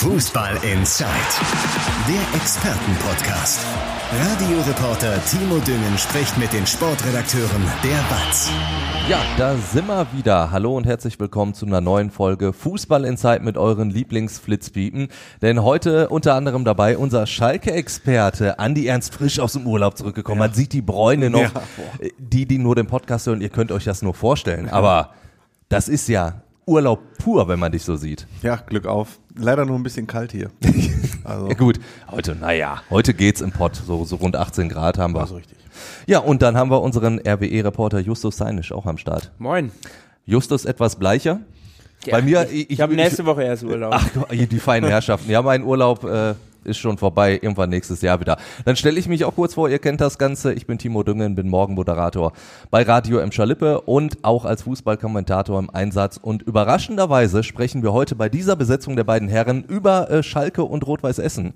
Fußball Inside, der Expertenpodcast. Radioreporter Timo Düngen spricht mit den Sportredakteuren der BATS. Ja, da sind wir wieder. Hallo und herzlich willkommen zu einer neuen Folge Fußball Inside mit euren Lieblingsflitzpiepen. Denn heute unter anderem dabei unser Schalke-Experte Andi Ernst frisch aus dem Urlaub zurückgekommen. Man sieht die Bräune noch. Ja. die, die nur den Podcast hören, ihr könnt euch das nur vorstellen. Aber das ist ja Urlaub pur, wenn man dich so sieht. Ja, Glück auf. Leider nur ein bisschen kalt hier. Also, Ja gut, heute, naja, heute geht's im Pott. So, so rund 18 Grad haben wir. also richtig. Ja, und dann haben wir unseren RWE-Reporter Justus Seinisch auch am Start. Moin. Justus etwas bleicher. Bei mir, ich, Ich habe nächste Woche erst Urlaub. Ach, die feinen Herrschaften. Ja, mein Urlaub äh, ist schon vorbei, irgendwann nächstes Jahr wieder. Dann stelle ich mich auch kurz vor, ihr kennt das Ganze. Ich bin Timo Düngen, bin Morgenmoderator bei Radio M. Schalippe und auch als Fußballkommentator im Einsatz. Und überraschenderweise sprechen wir heute bei dieser Besetzung der beiden Herren über äh, Schalke und Rot-Weiß Essen.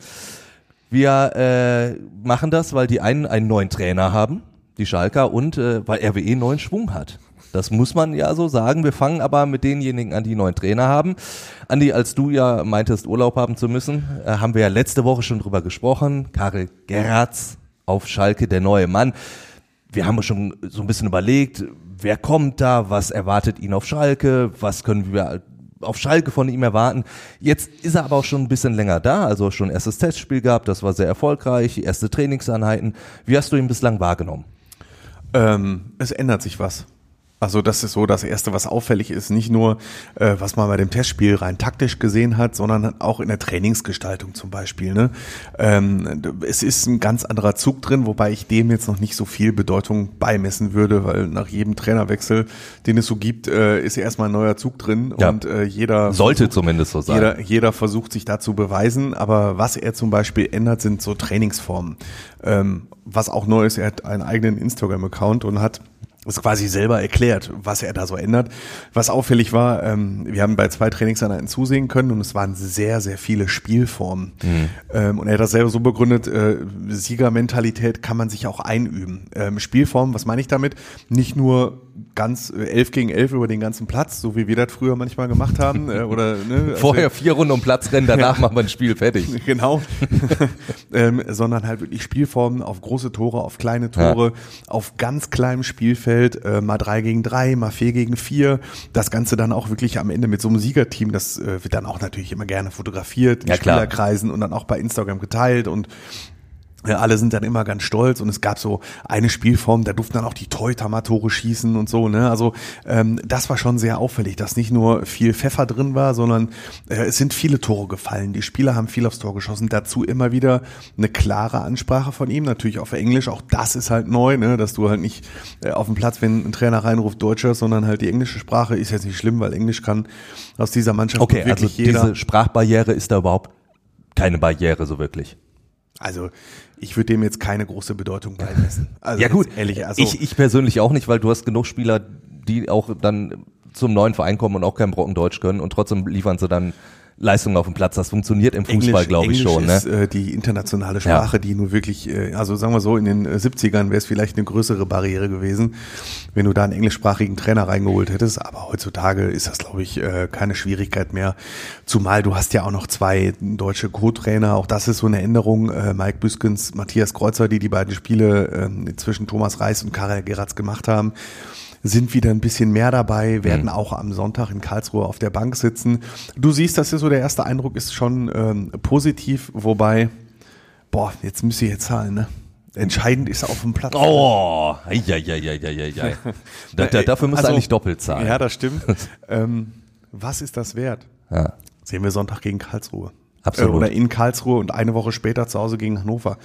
Wir äh, machen das, weil die einen einen neuen Trainer haben, die Schalker, und äh, weil RWE neuen Schwung hat. Das muss man ja so sagen. Wir fangen aber mit denjenigen an, die neuen Trainer haben. Andi, als du ja meintest, Urlaub haben zu müssen, äh, haben wir ja letzte Woche schon drüber gesprochen. Karel Geratz auf Schalke, der neue Mann. Wir haben schon so ein bisschen überlegt, wer kommt da, was erwartet ihn auf Schalke, was können wir auf Schalke von ihm erwarten. Jetzt ist er aber auch schon ein bisschen länger da, also schon erstes Testspiel gehabt, das war sehr erfolgreich, erste Trainingseinheiten. Wie hast du ihn bislang wahrgenommen? Ähm, es ändert sich was. Also das ist so das Erste, was auffällig ist. Nicht nur, äh, was man bei dem Testspiel rein taktisch gesehen hat, sondern auch in der Trainingsgestaltung zum Beispiel. Ne? Ähm, es ist ein ganz anderer Zug drin, wobei ich dem jetzt noch nicht so viel Bedeutung beimessen würde, weil nach jedem Trainerwechsel, den es so gibt, äh, ist erstmal ein neuer Zug drin Ja. und äh, jeder Sollte zumindest so sein. Jeder, jeder versucht sich da zu beweisen, aber was er zum Beispiel ändert, sind so Trainingsformen. Ähm, was auch neu ist, er hat einen eigenen Instagram-Account und hat es quasi selber erklärt, was er da so ändert. Was auffällig war, ähm, wir haben bei zwei Trainingseinheiten zusehen können und es waren sehr, sehr viele Spielformen. Ähm, und er hat das selber so begründet, äh, Siegermentalität kann man sich auch einüben. Ähm, Spielformen, was meine ich damit? Nicht nur ganz äh, elf gegen elf über den ganzen Platz, so wie wir das früher manchmal gemacht haben. Äh, oder, ne, als Vorher vier Runden um Platz rennen, danach Ja. machen wir ein Spiel fertig. Genau. ähm, sondern halt wirklich Spielformen auf große Tore, auf kleine Tore, auf ganz kleinem Spielfeld, äh, mal drei gegen drei, mal vier gegen vier. Das Ganze dann auch wirklich am Ende mit so einem Siegerteam, das äh, wird dann auch natürlich immer gerne fotografiert, in Ja. Spielerkreisen und dann auch bei Instagram geteilt und ja, alle sind dann immer ganz stolz und es gab so eine Spielform, da durften dann auch die Torhüter mal Tore schießen und so, ne? Also ähm, das war schon sehr auffällig, dass nicht nur viel Pfeffer drin war, sondern äh, es sind viele Tore gefallen. Die Spieler haben viel aufs Tor geschossen. Dazu immer wieder eine klare Ansprache von ihm, natürlich auf Englisch. Auch das ist halt neu, ne? Dass du halt nicht äh, auf dem Platz, wenn ein Trainer reinruft, Deutscher, sondern halt die englische Sprache ist jetzt nicht schlimm, weil Englisch kann aus dieser Mannschaft Okay, also wirklich jeder. diese Sprachbarriere ist da überhaupt keine Barriere so wirklich. Also ich würde dem jetzt keine große Bedeutung beimessen. Also ja gut, ehrlich, also ich, ich persönlich auch nicht, weil du hast genug Spieler, die auch dann zum neuen Verein kommen und auch kein Brocken Deutsch können und trotzdem liefern sie dann Leistungen auf dem Platz. Das funktioniert im Fußball, glaube ich Englisch schon. Ne? ist äh, die internationale Sprache, die nur wirklich, äh, also sagen wir so, in den äh, 70ern wäre es vielleicht eine größere Barriere gewesen, wenn du da einen englischsprachigen Trainer reingeholt hättest. Aber heutzutage ist das, glaube ich, äh, keine Schwierigkeit mehr. Zumal du hast ja auch noch zwei deutsche Co-Trainer. Auch das ist so eine Änderung. Äh, Mike Büskens, Matthias Kreuzer, die die beiden Spiele äh, zwischen Thomas Reis und Karel Geratz gemacht haben sind wieder ein bisschen mehr dabei, werden auch am Sonntag in Karlsruhe auf der Bank sitzen. Du siehst, das ist so der erste Eindruck, ist schon ähm, positiv, wobei, boah, jetzt müsst ihr jetzt zahlen, ne? Entscheidend ist auf dem Platz. Oh, ja, ja, ja, ja, ja, ja. Da, da, dafür musst du Also, eigentlich doppelt zahlen. Ja, das stimmt. ähm, was ist das wert? Ja. Sehen wir Sonntag gegen Karlsruhe. Absolut. Äh, oder in Karlsruhe und eine Woche später zu Hause gegen Hannover.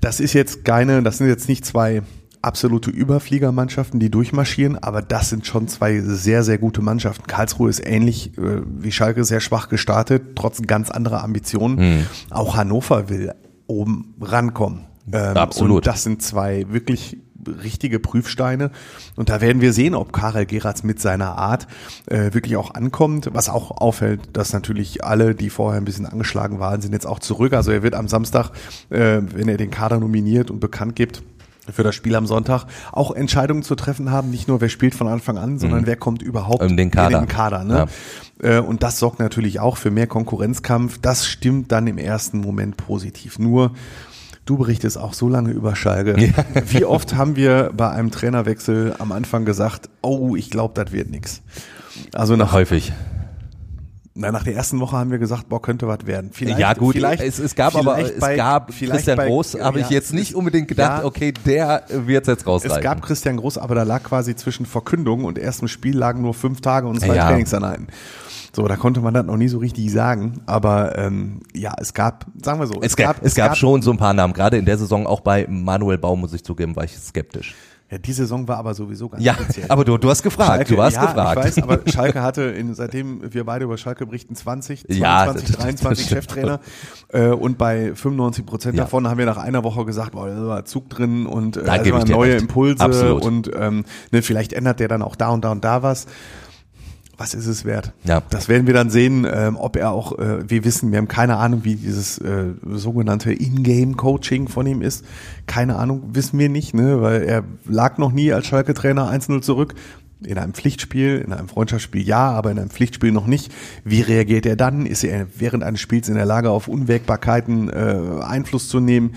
Das ist jetzt keine, das sind jetzt nicht zwei absolute Überfliegermannschaften, die durchmarschieren, aber das sind schon zwei sehr, sehr gute Mannschaften. Karlsruhe ist ähnlich äh, wie Schalke sehr schwach gestartet, trotz ganz anderer Ambitionen. Hm. Auch Hannover will oben rankommen. Ähm, Absolut. Und das sind zwei wirklich richtige Prüfsteine. Und da werden wir sehen, ob Karel Geratz mit seiner Art äh, wirklich auch ankommt. Was auch auffällt, dass natürlich alle, die vorher ein bisschen angeschlagen waren, sind jetzt auch zurück. Also er wird am Samstag, äh, wenn er den Kader nominiert und bekannt gibt, für das Spiel am Sonntag auch Entscheidungen zu treffen haben, nicht nur wer spielt von Anfang an, sondern wer kommt überhaupt In den Kader. In den Kader ne? Ja. Äh, und das sorgt natürlich auch für mehr Konkurrenzkampf. Das stimmt dann im ersten Moment positiv. Nur, du berichtest auch so lange über Schalke. Ja. Wie oft haben wir bei einem Trainerwechsel am Anfang gesagt, oh, ich glaube, das wird nichts. Also nach häufig. Na, nach der ersten Woche haben wir gesagt, boah, könnte was werden. Vielleicht, ja gut, vielleicht, es, es gab aber, es bei, gab Christian bei, Groß, habe ja, ich jetzt nicht unbedingt gedacht, ja, okay, der wird jetzt rausreißen. Es gab Christian Groß, aber da lag quasi zwischen Verkündung und erstem Spiel lagen nur fünf Tage und zwei ja. Trainingseinheiten. So, da konnte man das noch nie so richtig sagen, aber ähm, ja, es gab, sagen wir so, es, es gab, es gab, gab schon so ein paar Namen. Gerade in der Saison, auch bei Manuel Baum muss ich zugeben, war ich skeptisch. Ja, die Saison war aber sowieso ganz ja, speziell. aber du, du hast gefragt, Schalke, du hast ja, gefragt. Ich weiß, aber Schalke hatte, in, seitdem wir beide über Schalke berichten, 20, 22, ja, 23 Cheftrainer äh, und bei 95 Prozent ja. davon haben wir nach einer Woche gesagt, boah, da war Zug drin und äh, da also neue recht. Impulse Absolut. und ähm, ne, vielleicht ändert der dann auch da und da und da was was ist es wert? Ja. Das werden wir dann sehen, ähm, ob er auch, äh, wir wissen, wir haben keine Ahnung, wie dieses äh, sogenannte In-Game-Coaching von ihm ist. Keine Ahnung, wissen wir nicht, ne? weil er lag noch nie als Schalke-Trainer 1-0 zurück. In einem Pflichtspiel, in einem Freundschaftsspiel ja, aber in einem Pflichtspiel noch nicht. Wie reagiert er dann? Ist er während eines Spiels in der Lage, auf Unwägbarkeiten äh, Einfluss zu nehmen?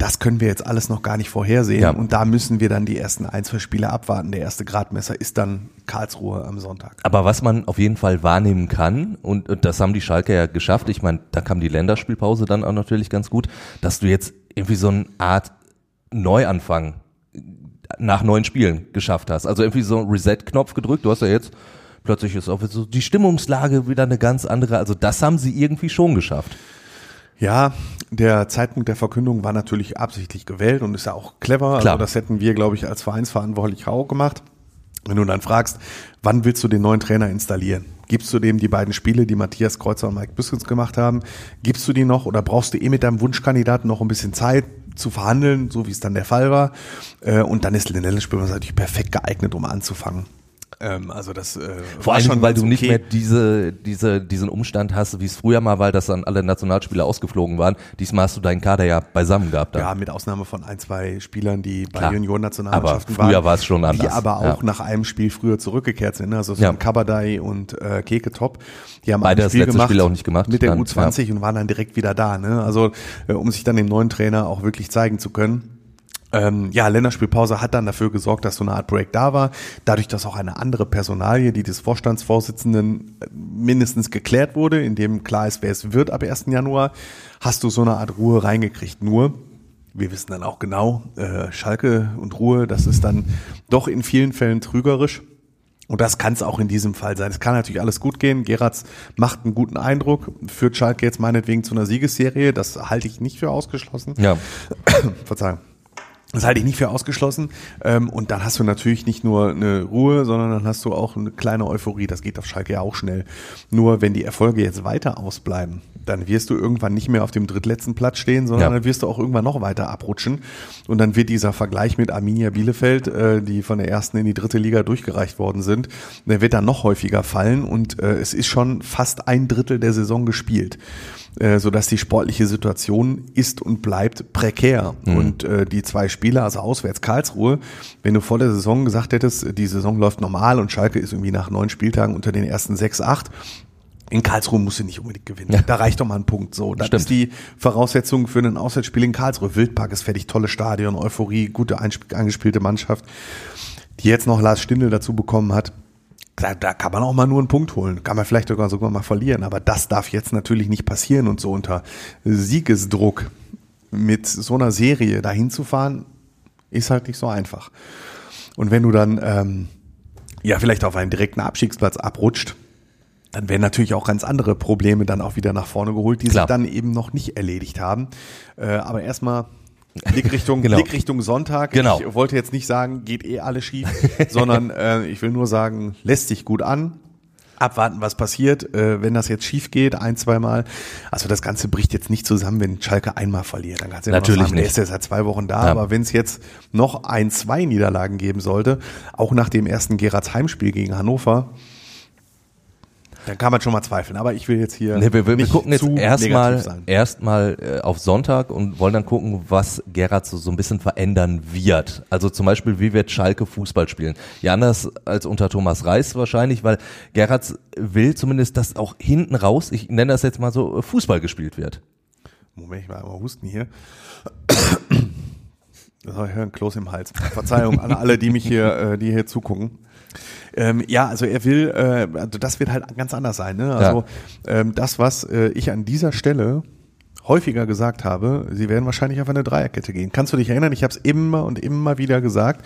Das können wir jetzt alles noch gar nicht vorhersehen. Ja. Und da müssen wir dann die ersten ein, zwei Spiele abwarten. Der erste Gradmesser ist dann Karlsruhe am Sonntag. Aber was man auf jeden Fall wahrnehmen kann, und, und das haben die Schalke ja geschafft, ich meine, da kam die Länderspielpause dann auch natürlich ganz gut, dass du jetzt irgendwie so eine Art Neuanfang nach neun Spielen geschafft hast. Also irgendwie so ein Reset-Knopf gedrückt. Du hast ja jetzt plötzlich ist auch so die Stimmungslage wieder eine ganz andere. Also das haben sie irgendwie schon geschafft. Ja, der Zeitpunkt der Verkündung war natürlich absichtlich gewählt und ist ja auch clever. Klar. Also das hätten wir, glaube ich, als Vereinsverantwortlich auch gemacht. Wenn du dann fragst, wann willst du den neuen Trainer installieren? Gibst du dem die beiden Spiele, die Matthias Kreuzer und Mike Büskens gemacht haben? Gibst du die noch oder brauchst du eh mit deinem Wunschkandidaten noch ein bisschen Zeit zu verhandeln, so wie es dann der Fall war? Äh, und dann ist Lindelle Spürmann natürlich perfekt geeignet, um anzufangen. Ähm, also das äh, vor allem, weil du nicht mehr diese, diese, diesen Umstand hast, wie es früher mal war, dass dann alle Nationalspieler ausgeflogen waren. Diesmal hast du deinen Kader ja beisammen gehabt. Dann. Ja, mit Ausnahme von ein, zwei Spielern, die bei Junioren-Nationalmannschaften waren. Früher war es schon anders. Die aber auch ja. nach einem Spiel früher zurückgekehrt sind. Ne? Also so ja. Kabadai und äh, Keke Top. Die haben Beide ein Spiel das letzte gemacht Spiel auch nicht gemacht. Mit der dann, U20 ja. und waren dann direkt wieder da. Ne? Also äh, um sich dann dem neuen Trainer auch wirklich zeigen zu können. Ähm, ja, Länderspielpause hat dann dafür gesorgt, dass so eine Art Break da war. Dadurch, dass auch eine andere Personalie, die des Vorstandsvorsitzenden äh, mindestens geklärt wurde, in dem klar ist, wer es wird ab 1. Januar, hast du so eine Art Ruhe reingekriegt. Nur, wir wissen dann auch genau, äh, Schalke und Ruhe, das ist dann doch in vielen Fällen trügerisch. Und das kann es auch in diesem Fall sein. Es kann natürlich alles gut gehen. Geratz macht einen guten Eindruck, führt Schalke jetzt meinetwegen zu einer Siegesserie. Das halte ich nicht für ausgeschlossen. Ja. Verzeihung. Das halte ich nicht für ausgeschlossen. Ähm, und dann hast du natürlich nicht nur eine Ruhe, sondern dann hast du auch eine kleine Euphorie. Das geht auf Schalke ja auch schnell. Nur wenn die Erfolge jetzt weiter ausbleiben, dann wirst du irgendwann nicht mehr auf dem drittletzten Platz stehen, sondern ja. dann wirst du auch irgendwann noch weiter abrutschen. Und dann wird dieser Vergleich mit Arminia Bielefeld, äh, die von der ersten in die dritte Liga durchgereicht worden sind, der wird dann noch häufiger fallen. Und äh, es ist schon fast ein Drittel der Saison gespielt. Äh, so dass die sportliche Situation ist und bleibt prekär. Mhm. Und äh, die zwei Spiele, also auswärts Karlsruhe, wenn du vor der Saison gesagt hättest, die Saison läuft normal und Schalke ist irgendwie nach neun Spieltagen unter den ersten sechs, acht, in Karlsruhe musst du nicht unbedingt gewinnen. Ja. Da reicht doch mal ein Punkt. So, das Stimmt. ist die Voraussetzung für ein Auswärtsspiel in Karlsruhe. Wildpark ist fertig, tolles Stadion, Euphorie, gute eingespielte Mannschaft, die jetzt noch Lars Stindl dazu bekommen hat da, da kann man auch mal nur einen Punkt holen. Kann man vielleicht sogar sogar mal verlieren. Aber das darf jetzt natürlich nicht passieren. Und so unter Siegesdruck mit so einer Serie dahin zu fahren, ist halt nicht so einfach. Und wenn du dann ähm, ja vielleicht auf einen direkten Abstiegsplatz abrutscht, dann werden natürlich auch ganz andere Probleme dann auch wieder nach vorne geholt, die Klar. sich dann eben noch nicht erledigt haben. Äh, aber erstmal Blickrichtung, genau. Blickrichtung Sonntag. Genau. Ich wollte jetzt nicht sagen, geht eh alles schief, sondern äh, ich will nur sagen, lässt sich gut an. Abwarten, was passiert, äh, wenn das jetzt schief geht, ein, zweimal. Also das Ganze bricht jetzt nicht zusammen, wenn Schalke einmal verliert. Dann kannst du ja Natürlich sagen, nicht. der ist ja seit zwei Wochen da, ja. aber wenn es jetzt noch ein, zwei Niederlagen geben sollte, auch nach dem ersten Gerards Heimspiel gegen Hannover, Dann kann man schon mal zweifeln, aber ich will jetzt hier Nee, wir, wir, wir gucken jetzt erstmal erstmal äh, auf Sonntag und wollen dann gucken, was Gerhard so, so ein bisschen verändern wird. Also zum Beispiel, wie wird Schalke Fußball spielen? Ja, anders als unter Thomas Reis wahrscheinlich, weil Gerhard will zumindest, dass auch hinten raus, ich nenne das jetzt mal so, Fußball gespielt wird. Moment, ich mal einmal husten hier. So, ich höre ein Kloß im Hals. Verzeihung an alle, die mich hier, äh, die hier zugucken. Ähm, ja, also er will, äh, also das wird halt ganz anders sein. Ne? Also ähm, das, was äh, ich an dieser Stelle häufiger gesagt habe, sie werden wahrscheinlich auf eine Dreierkette gehen. Kannst du dich erinnern? Ich habe es immer und immer wieder gesagt.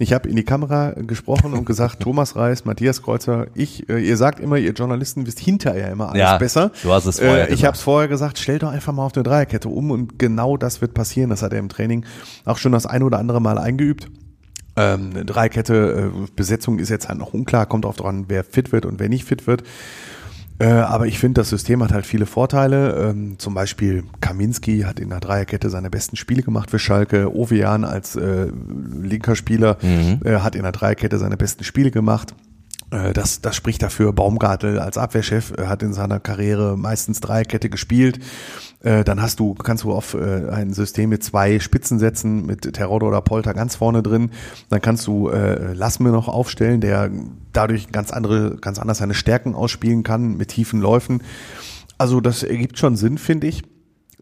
Ich habe in die Kamera gesprochen und gesagt, Thomas Reis, Matthias Kreuzer, ich, äh, ihr sagt immer, ihr Journalisten wisst hinterher immer alles Ja, besser. du hast es vorher äh, Ich habe es vorher gesagt, stell doch einfach mal auf eine Dreierkette um und genau das wird passieren. Das hat er im Training auch schon das ein oder andere Mal eingeübt. Ähm, Dreikette, äh, Besetzung ist jetzt halt noch unklar, kommt auch dran, wer fit wird und wer nicht fit wird. Äh, aber ich finde, das System hat halt viele Vorteile. Ähm, zum Beispiel Kaminski hat in der Dreierkette seine besten Spiele gemacht für Schalke. Ovejan als äh, linker Spieler äh, hat in der Dreierkette seine besten Spiele gemacht. Äh, Das, das spricht dafür. Baumgartel als Abwehrchef äh, hat in seiner Karriere meistens Dreierkette gespielt. Äh, Dann hast du, kannst du auf ein System mit zwei Spitzen setzen, mit Terodde oder Polter ganz vorne drin. Dann kannst du Lassme noch aufstellen, der dadurch ganz andere, ganz anders seine Stärken ausspielen kann mit tiefen Läufen. Also das ergibt schon Sinn, finde ich.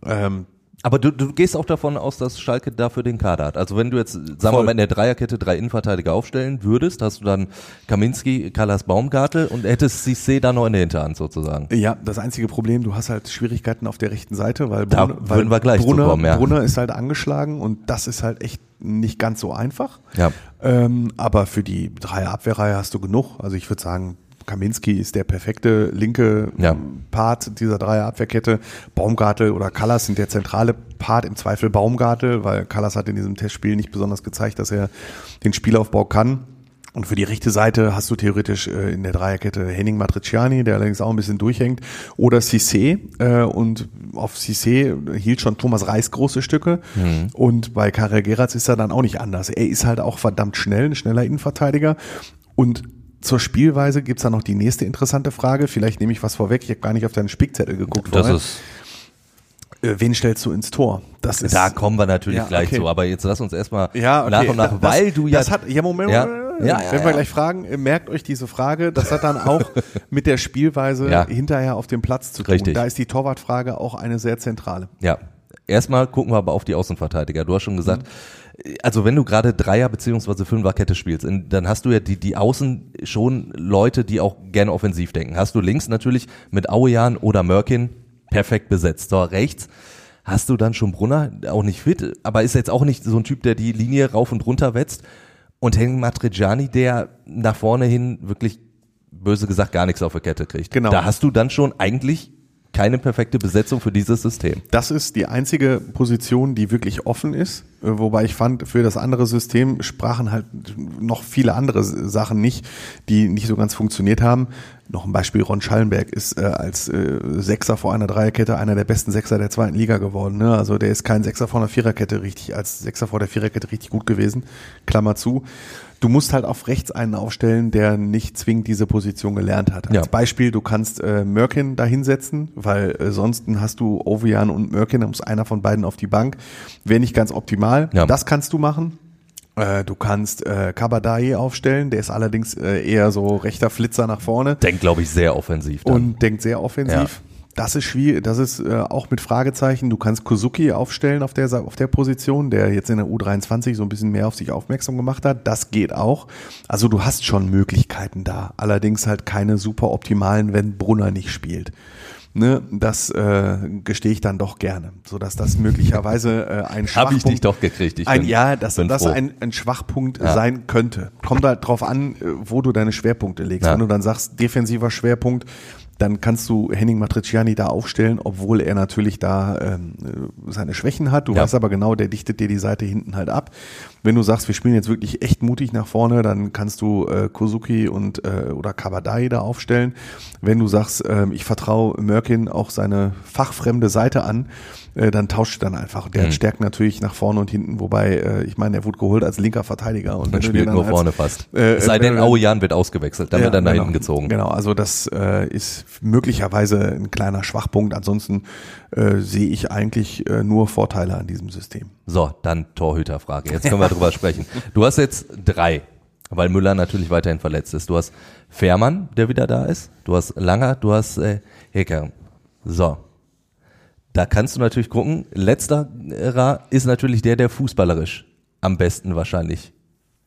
Ähm, Aber du, du gehst auch davon aus, dass Schalke dafür den Kader hat. Also wenn du jetzt, sagen wir Voll. mal, in der Dreierkette drei Innenverteidiger aufstellen würdest, hast du dann Kaminski, Kallas Baumgartel und hättest Cissé da noch in der Hinterhand sozusagen. Ja, das einzige Problem, du hast halt Schwierigkeiten auf der rechten Seite, weil, Da Brunner, weil wir gleich Brunner, kommen, ja. Brunner ist halt angeschlagen und das ist halt echt nicht ganz so einfach. Ja. Ähm, aber für die Dreier-Abwehrreihe hast du genug. Also ich würde sagen, Kaminski ist der perfekte linke Ja. Part dieser Dreier-Abwehrkette. Baumgartel oder Callas sind der zentrale Part, im Zweifel Baumgartel, weil Callas hat in diesem Testspiel nicht besonders gezeigt, dass er den Spielaufbau kann. Und für die rechte Seite hast du theoretisch äh, in der Dreierkette Henning Matriciani, der allerdings auch ein bisschen durchhängt, oder Cissé. Äh, und auf Cissé hielt schon Thomas Reis große Stücke. Und bei Karel Geratz ist er dann auch nicht anders. Er ist halt auch verdammt schnell, ein schneller Innenverteidiger. Und zur Spielweise gibt's da noch die nächste interessante Frage. Vielleicht nehme ich was vorweg. Ich habe gar nicht auf deinen Spickzettel geguckt. Das vorher. ist, äh, wen stellst du ins Tor? Das ist da kommen wir natürlich Ja, gleich okay. zu, aber jetzt lass uns erstmal Ja, okay. nach und nach, Das- weil du ja, Das hat, ja, Moment, Ja. Ja, wenn wir gleich fragen, äh, merkt euch diese Frage, das hat dann auch mit der Spielweise hinterher auf dem Platz zu tun. Richtig. Da ist die Torwartfrage auch eine sehr zentrale. Ja, erstmal gucken wir aber auf die Außenverteidiger. Du hast schon gesagt, also wenn du gerade Dreier- beziehungsweise Fünferkette spielst, dann hast du ja die, die Außen schon Leute, die auch gerne offensiv denken. Hast du links natürlich mit Auejan oder Mörkin perfekt besetzt. So, rechts hast du dann schon Brunner, auch nicht fit, aber ist jetzt auch nicht so ein Typ, der die Linie rauf und runter wetzt. Und Henning Matriciani, der nach vorne hin wirklich böse gesagt gar nichts auf der Kette kriegt. Genau. Da hast du dann schon eigentlich keine perfekte Besetzung für dieses System. Das ist die einzige Position, die wirklich offen ist. Äh, Wobei ich fand, für das andere System sprachen halt noch viele andere Sachen nicht, die nicht so ganz funktioniert haben. Noch ein Beispiel, Ron Schallenberg ist äh, als äh, Sechser vor einer Dreierkette einer der besten Sechser der zweiten Liga geworden. Ne? Also der ist kein Sechser vor einer Viererkette richtig, als Sechser vor der Viererkette richtig gut gewesen. Klammer zu. Du musst halt auf rechts einen aufstellen, der nicht zwingend diese Position gelernt hat. Als Ja. Beispiel, du kannst äh, Mörkin da hinsetzen, weil äh, sonst hast du Ovian und Mörkin, da muss einer von beiden auf die Bank. Wäre nicht ganz optimal. Ja. Das kannst du machen. Äh, du kannst äh, Kabadai aufstellen, der ist allerdings äh, eher so rechter Flitzer nach vorne Denkt, glaube ich, sehr offensiv. Dann. und denkt sehr offensiv. Das ist schwierig, das ist äh, auch mit Fragezeichen. Du kannst Kozuki aufstellen auf der, auf der Position, der jetzt in der U23 so ein bisschen mehr auf sich aufmerksam gemacht hat. Das geht auch. Also du hast schon Möglichkeiten da. Allerdings halt keine super optimalen, wenn Brunner nicht spielt. Ne, das äh, gestehe ich dann doch gerne, so dass das möglicherweise äh, ein Habe Schwachpunkt ich dich doch gekriegt. Ich ein, bin, ja, dass bin das froh. ein, ein Schwachpunkt Ja. sein könnte. Kommt halt drauf an, äh, wo du deine Schwerpunkte legst. Ja. Wenn du dann sagst, defensiver Schwerpunkt, dann kannst du Henning Matriciani da aufstellen, obwohl er natürlich da ähm, seine Schwächen hat. Du Ja. weißt aber genau, der dichtet dir die Seite hinten halt ab. Wenn du sagst, wir spielen jetzt wirklich echt mutig nach vorne, dann kannst du äh, Kozuki und äh, oder Kabadai da aufstellen. Wenn du sagst, ähm, ich vertraue Mörkin auch seine fachfremde Seite an, äh, dann tauscht dann einfach. Der Mhm. hat Stärken natürlich nach vorne und hinten, wobei äh, ich meine, er wurde geholt als linker Verteidiger und Man spielt nur als- vorne fast. äh, sei wenn denn, du dann- Aujan wird ausgewechselt, dann ja, wird er nach genau. hinten gezogen. Genau, also das äh, ist möglicherweise ein kleiner Schwachpunkt. Ansonsten äh, sehe ich eigentlich äh, nur Vorteile an diesem System. So, dann Torhüterfrage. Jetzt können wir drüber sprechen. Du hast jetzt drei, weil Müller natürlich weiterhin verletzt ist. Du hast Fährmann, der wieder da ist. Du hast Langer, du hast äh, Hecker. So. Da kannst du natürlich gucken. Letzterer ist natürlich der, der fußballerisch am besten wahrscheinlich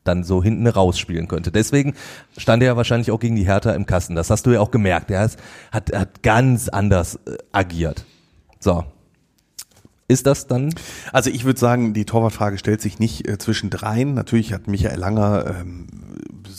dann so hinten rausspielen könnte. Deswegen stand er ja wahrscheinlich auch gegen die Hertha im Kasten. Das hast du ja auch gemerkt. Er hat, hat ganz anders äh, agiert. So. Ist das dann Also ich würde sagen, die Torwartfrage stellt sich nicht äh, zwischen dreien. Natürlich hat Michael Langer ähm,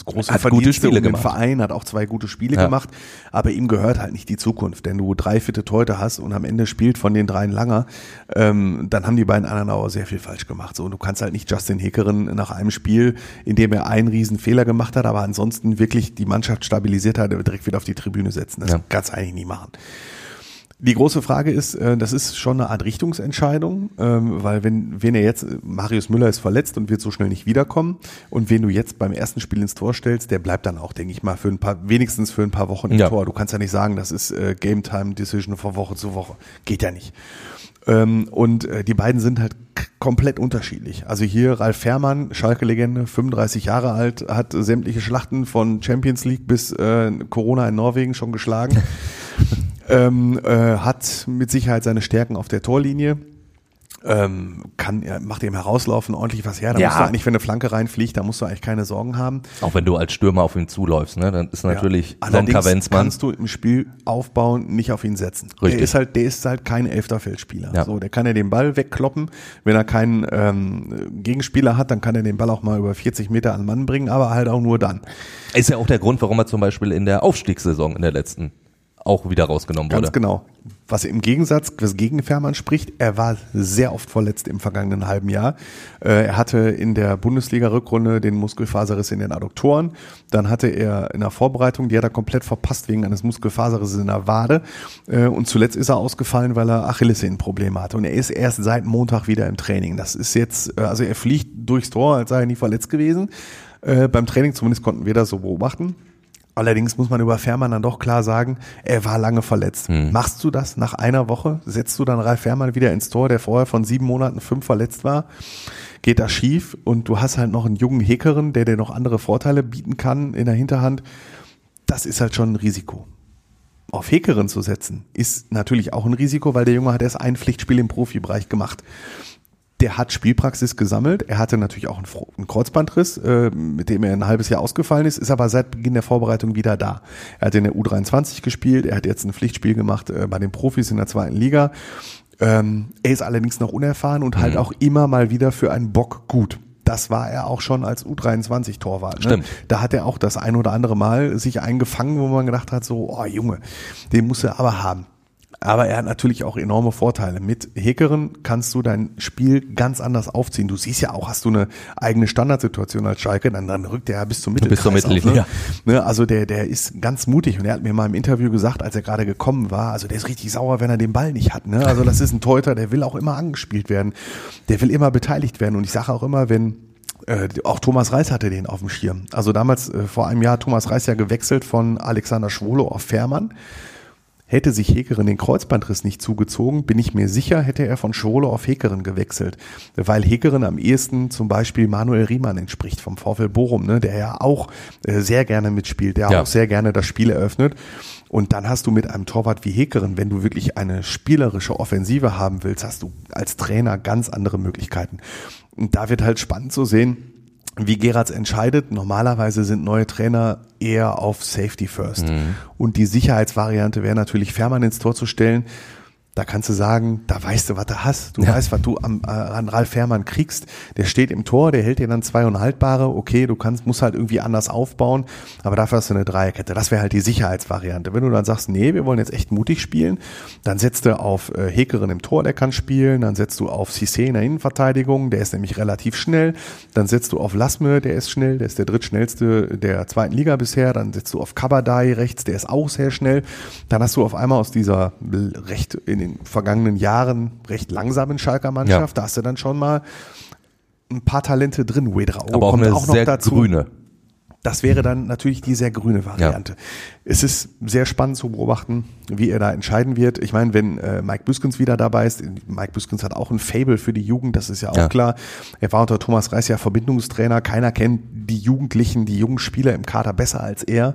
große Hat gute Verdienste Spiele um den gemacht. Verein, hat auch zwei gute Spiele Ja. gemacht, aber ihm gehört halt nicht die Zukunft. Denn du drei fitte Teute hast und am Ende spielt von den dreien Langer, ähm, dann haben die beiden anderen aber sehr viel falsch gemacht. So, und du kannst halt nicht Justin Hekeren nach einem Spiel, in dem er einen riesen Fehler gemacht hat, aber ansonsten wirklich die Mannschaft stabilisiert hat, direkt wieder auf die Tribüne setzen. Das Ja. kannst du eigentlich nie machen. Die große Frage ist, äh, das ist schon eine Art Richtungsentscheidung, ähm, weil wenn, wenn er jetzt, Marius Müller ist verletzt und wird so schnell nicht wiederkommen und wen du jetzt beim ersten Spiel ins Tor stellst, der bleibt dann auch, denke ich mal, für ein paar, wenigstens für ein paar Wochen im Ja. Tor. Du kannst ja nicht sagen, das ist äh, Game Time Decision von Woche zu Woche. Geht ja nicht. Ähm, und äh, die beiden sind halt komplett unterschiedlich. Also hier Ralf Fährmann, Schalke-Legende, 35 Jahre alt, hat sämtliche Schlachten von Champions League bis Corona in Norwegen schon geschlagen. ähm, äh, hat mit Sicherheit seine Stärken auf der Torlinie. Ähm, kann, er macht ihm herauslaufen ordentlich was her. Da Ja. musst du eigentlich, wenn eine Flanke reinfliegt, da musst du eigentlich keine Sorgen haben. Auch wenn du als Stürmer auf ihn zuläufst, ne, dann ist natürlich Ja. Allerdings Wenzmann. kannst du im Spiel aufbauen, nicht auf ihn setzen. Richtig. Der ist halt, der ist halt kein Elfterfeldspieler. Ja. So, der kann ja den Ball wegkloppen. Wenn er keinen ähm, Gegenspieler hat, dann kann er den Ball auch mal über 40 Meter an den Mann bringen, aber halt auch nur dann. Ist ja auch der Grund, warum er zum Beispiel in der Aufstiegssaison in der letzten auch wieder rausgenommen Ganz wurde. genau. Was im Gegensatz, was gegen Fährmann spricht, er war sehr oft verletzt im vergangenen halben Jahr. Äh, er hatte in der Bundesliga-Rückrunde den Muskelfaserriss in den Adduktoren. Dann hatte er in der Vorbereitung, die hat er komplett verpasst wegen eines Muskelfaserrisses in der Wade. Äh, und zuletzt ist er ausgefallen, weil er Achillessehnenprobleme hatte. Und er ist erst seit Montag wieder im Training. Das ist jetzt, äh, also er fliegt durchs Tor, als sei er nie verletzt gewesen. Beim Training zumindest konnten wir das so beobachten. Allerdings muss man über Fährmann dann doch klar sagen, er war lange verletzt. Machst du das nach einer Woche? Setzt du dann Ralf Fährmann wieder ins Tor, der vorher von sieben Monaten fünf verletzt war? Geht das schief und du hast halt noch einen jungen Hekeren, der dir noch andere Vorteile bieten kann in der Hinterhand. Das ist halt schon ein Risiko. Auf Hekeren zu setzen, ist natürlich auch ein Risiko, weil der Junge hat erst ein Pflichtspiel im Profibereich gemacht der hat Spielpraxis gesammelt. Er hatte natürlich auch einen, Kreuzbandriss, äh, mit dem er ein halbes Jahr ausgefallen ist, ist aber seit Beginn der Vorbereitung wieder da. Er hat in der U23 gespielt, er hat jetzt ein Pflichtspiel gemacht äh, bei den Profis in der zweiten Liga. Ähm, er ist allerdings noch unerfahren und halt auch immer mal wieder für einen Bock gut. Das war er auch schon als U23-Torwart. Ne? Stimmt. Da hat er auch das ein oder andere Mal sich eingefangen, wo man gedacht hat, so, oh Junge, den muss er aber haben. Aber er hat natürlich auch enorme Vorteile. Mit Hekeren kannst du dein Spiel ganz anders aufziehen. Du siehst ja auch, hast du eine eigene Standardsituation als Schalke, dann, dann rückt er ja bis zum Mittelkreis Bis zur Mittellinie, auf, ne? Ne, Also der, der ist ganz mutig und er hat mir mal im Interview gesagt, als er gerade gekommen war, also der ist richtig sauer, wenn er den Ball nicht hat. Ne? Also das ist ein Teuter, der will auch immer angespielt werden. Der will immer beteiligt werden. Und ich sage auch immer, wenn äh, auch Thomas Reis hatte den auf dem Schirm. Also damals, äh, vor einem Jahr, hat Thomas Reis ja gewechselt von Alexander Schwolo auf Fährmann. Hätte sich Hekeren den Kreuzbandriss nicht zugezogen, bin ich mir sicher, hätte er von Schwolo auf Hekeren gewechselt. Weil Hekeren am ehesten zum Beispiel Manuel Riemann entspricht vom VfL Bochum, ne, der ja auch äh, sehr gerne mitspielt, der Ja. auch sehr gerne das Spiel eröffnet. Und dann hast du mit einem Torwart wie Hekeren, wenn du wirklich eine spielerische Offensive haben willst, hast du als Trainer ganz andere Möglichkeiten. Und da wird halt spannend zu sehen, wie Geratz entscheidet. Normalerweise sind neue Trainer eher auf Safety First. Und die Sicherheitsvariante wäre natürlich Fährmann ins Tor zu stellen. Da kannst du sagen, da weißt du, was du hast. Du ja. weißt, was du am, äh, an Ralf Fährmann kriegst. Der steht im Tor, der hält dir dann zwei unhaltbare. Okay, du kannst, musst halt irgendwie anders aufbauen, aber dafür hast du eine Dreierkette. Das wäre halt die Sicherheitsvariante. Wenn du dann sagst, nee, wir wollen jetzt echt mutig spielen, dann setzt du auf äh, Hekerin im Tor, der kann spielen. Dann setzt du auf Cissé in der Innenverteidigung, der ist nämlich relativ schnell. Dann setzt du auf Lasme, der ist schnell, der ist der drittschnellste der zweiten Liga bisher. Dann setzt du auf Kabadai rechts, der ist auch sehr schnell. Dann hast du auf einmal aus dieser recht in den vergangenen Jahren recht langsamen Schalker Mannschaft. Ja. Da hast du dann schon mal ein paar Talente drin. Wedrao Aber auch kommt eine auch noch sehr dazu. grüne. Das wäre dann natürlich die sehr grüne Variante. Ja. Es ist sehr spannend zu beobachten, wie er da entscheiden wird. Ich meine, wenn äh, Mike Büskens wieder dabei ist, Mike Büskens hat auch ein Fable für die Jugend, das ist ja auch ja. klar. Er war unter Thomas Reis ja Verbindungstrainer. Keiner kennt die Jugendlichen, die jungen Spieler im Kader besser als er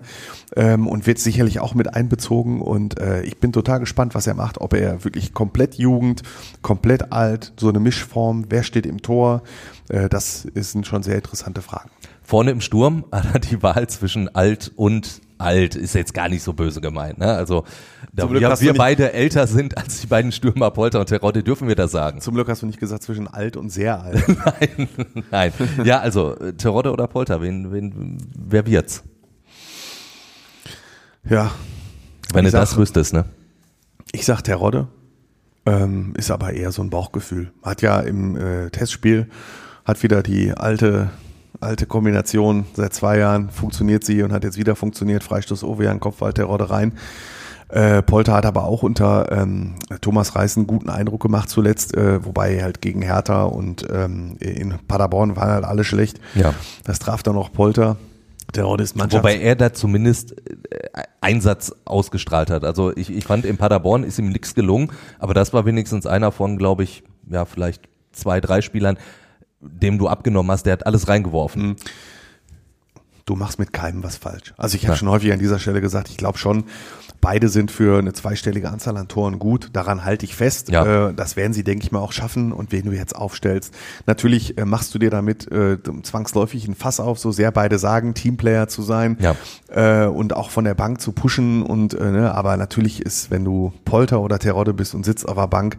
ähm, und wird sicherlich auch mit einbezogen. Und äh, ich bin total gespannt, was er macht, ob er wirklich komplett Jugend, komplett alt, so eine Mischform, wer steht im Tor. Äh, das sind schon sehr interessante Fragen. Vorne im Sturm hat er die Wahl zwischen alt und alt, ist jetzt gar nicht so böse gemeint. Ne? Also da wir, wir beide älter sind als die beiden Stürmer Polter und Terodde, dürfen wir das sagen. Zum Glück hast du nicht gesagt zwischen alt und sehr alt. nein, nein. Ja, also Terodde oder Polter, wen, wen, wer wird's? Ja. Wenn du sag, das wüsstest, ne? Ich sag Terodde, ähm, ist aber eher so ein Bauchgefühl. Hat ja im äh, Testspiel, hat wieder die alte alte Kombination. Seit zwei Jahren funktioniert sie und hat jetzt wieder funktioniert. Freistoß Ovejan, Kopfball Terodde rein. Äh, Polter hat aber auch unter ähm, Thomas Reis einen guten Eindruck gemacht zuletzt, äh, wobei halt gegen Hertha und ähm, in Paderborn waren halt alle schlecht. Ja. Das traf dann noch Polter. Der ist Wobei er da zumindest äh, Einsatz ausgestrahlt hat. Also ich, ich fand in Paderborn ist ihm nichts gelungen, aber das war wenigstens einer von, glaube ich, ja vielleicht zwei, drei Spielern, dem du abgenommen hast, der hat alles reingeworfen. Mhm. Du machst mit keinem was falsch. Also ich habe ja. schon häufig an dieser Stelle gesagt, ich glaube schon, beide sind für eine zweistellige Anzahl an Toren gut. Daran halte ich fest. Ja. Äh, das werden sie, denke ich mal, auch schaffen. Und wen du jetzt aufstellst, natürlich äh, machst du dir damit äh, zwangsläufig ein Fass auf, so sehr beide sagen, Teamplayer zu sein ja. äh, und auch von der Bank zu pushen. Und äh, ne, aber natürlich ist, wenn du Polter oder Terodde bist und sitzt auf der Bank,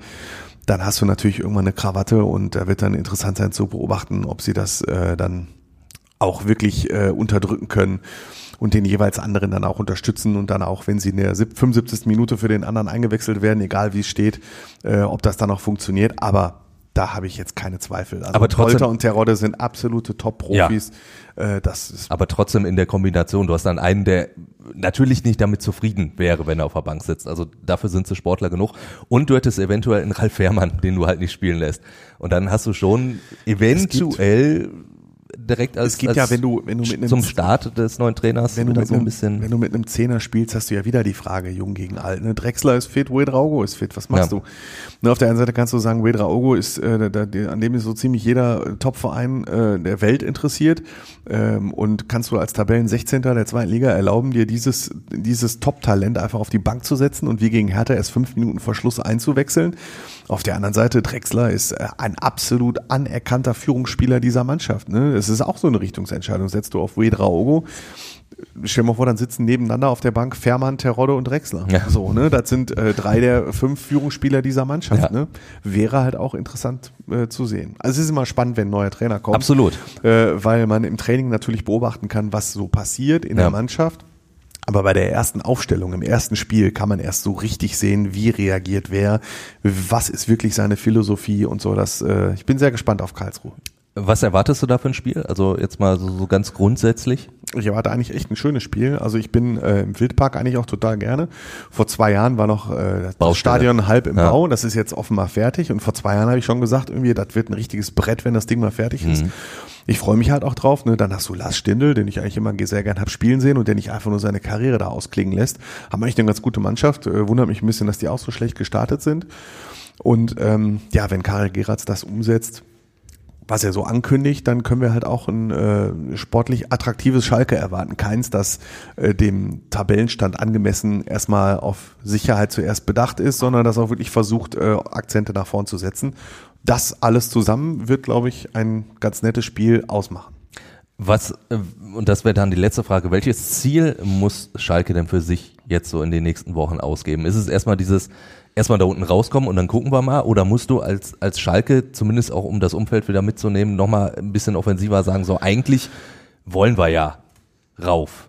dann hast du natürlich irgendwann eine Krawatte und da wird dann interessant sein zu beobachten, ob sie das äh, dann auch wirklich äh, unterdrücken können und den jeweils anderen dann auch unterstützen und dann auch, wenn sie in der 75. Minute für den anderen eingewechselt werden, egal wie es steht, äh, ob das dann auch funktioniert. Aber da habe ich jetzt keine Zweifel. Also aber trotzdem, Polter und Terodde sind absolute Top-Profis. Ja. Äh, das ist aber trotzdem in der Kombination, du hast dann einen, der natürlich nicht damit zufrieden wäre, wenn er auf der Bank sitzt. Also dafür sind sie Sportler genug. Und du hättest eventuell einen Ralf Fährmann, den du halt nicht spielen lässt. Und dann hast du schon eventuell direkt als, es gibt als ja, wenn du, wenn du mit einem, zum Start des neuen Trainers wenn du mit so ein bisschen. Wenn du mit einem Zehner spielst, hast du ja wieder die Frage, jung gegen alt. Ne? Drexler ist fit, Wedraugo ist fit. Was machst ja. du? Ne, auf der einen Seite kannst du sagen, Wedraugo ist, äh, da, an dem ist so ziemlich jeder Topverein äh, der Welt interessiert. Ähm, und kannst du als Tabellen 16. der zweiten Liga erlauben, dir dieses, dieses Top-Talent einfach auf die Bank zu setzen und wie gegen Hertha erst fünf Minuten vor Schluss einzuwechseln. Auf der anderen Seite, Drexler ist äh, ein absolut anerkannter Führungsspieler dieser Mannschaft. Ne? Es ist auch so eine Richtungsentscheidung. Setzt du auf Wedraogo, stell dir mal vor, dann sitzen nebeneinander auf der Bank Fährmann, Terodde und Drexler. Ja. So, ne? Das sind äh, drei der fünf Führungsspieler dieser Mannschaft. Ja. Ne? Wäre halt auch interessant äh, zu sehen. Also es ist immer spannend, wenn ein neuer Trainer kommt. Absolut. Äh, weil man im Training natürlich beobachten kann, was so passiert in ja. der Mannschaft. Aber bei der ersten Aufstellung, im ersten Spiel, kann man erst so richtig sehen, wie reagiert wer, was ist wirklich seine Philosophie und so. Das, äh, ich bin sehr gespannt auf Karlsruhe. Was erwartest du da für ein Spiel? Also jetzt mal so, so ganz grundsätzlich. Ich erwarte eigentlich echt ein schönes Spiel. Also ich bin äh, im Wildpark eigentlich auch total gerne. Vor zwei Jahren war noch äh, das Stadion halb im ja. Bau. Das ist jetzt offenbar fertig. Und vor zwei Jahren habe ich schon gesagt, irgendwie, das wird ein richtiges Brett, wenn das Ding mal fertig ist. Mhm. Ich freue mich halt auch drauf. Ne? Dann hast du Lars Stindl, den ich eigentlich immer sehr gern hab spielen sehen und der nicht einfach nur seine Karriere da ausklingen lässt. Haben eigentlich eine ganz gute Mannschaft. Äh, wundert mich ein bisschen, dass die auch so schlecht gestartet sind. Und ähm, ja, wenn Karel Geratz das umsetzt, was er so ankündigt, dann können wir halt auch ein äh, sportlich attraktives Schalke erwarten. Keins, das äh, dem Tabellenstand angemessen erstmal auf Sicherheit zuerst bedacht ist, sondern das auch wirklich versucht, äh, Akzente nach vorn zu setzen. Das alles zusammen wird, glaube ich, ein ganz nettes Spiel ausmachen. Was, äh, und das wäre dann die letzte Frage, welches Ziel muss Schalke denn für sich jetzt so in den nächsten Wochen ausgeben? Ist es erstmal dieses, erstmal da unten rauskommen und dann gucken wir mal, oder musst du als, als Schalke, zumindest auch um das Umfeld wieder mitzunehmen, nochmal ein bisschen offensiver sagen, so eigentlich wollen wir ja rauf.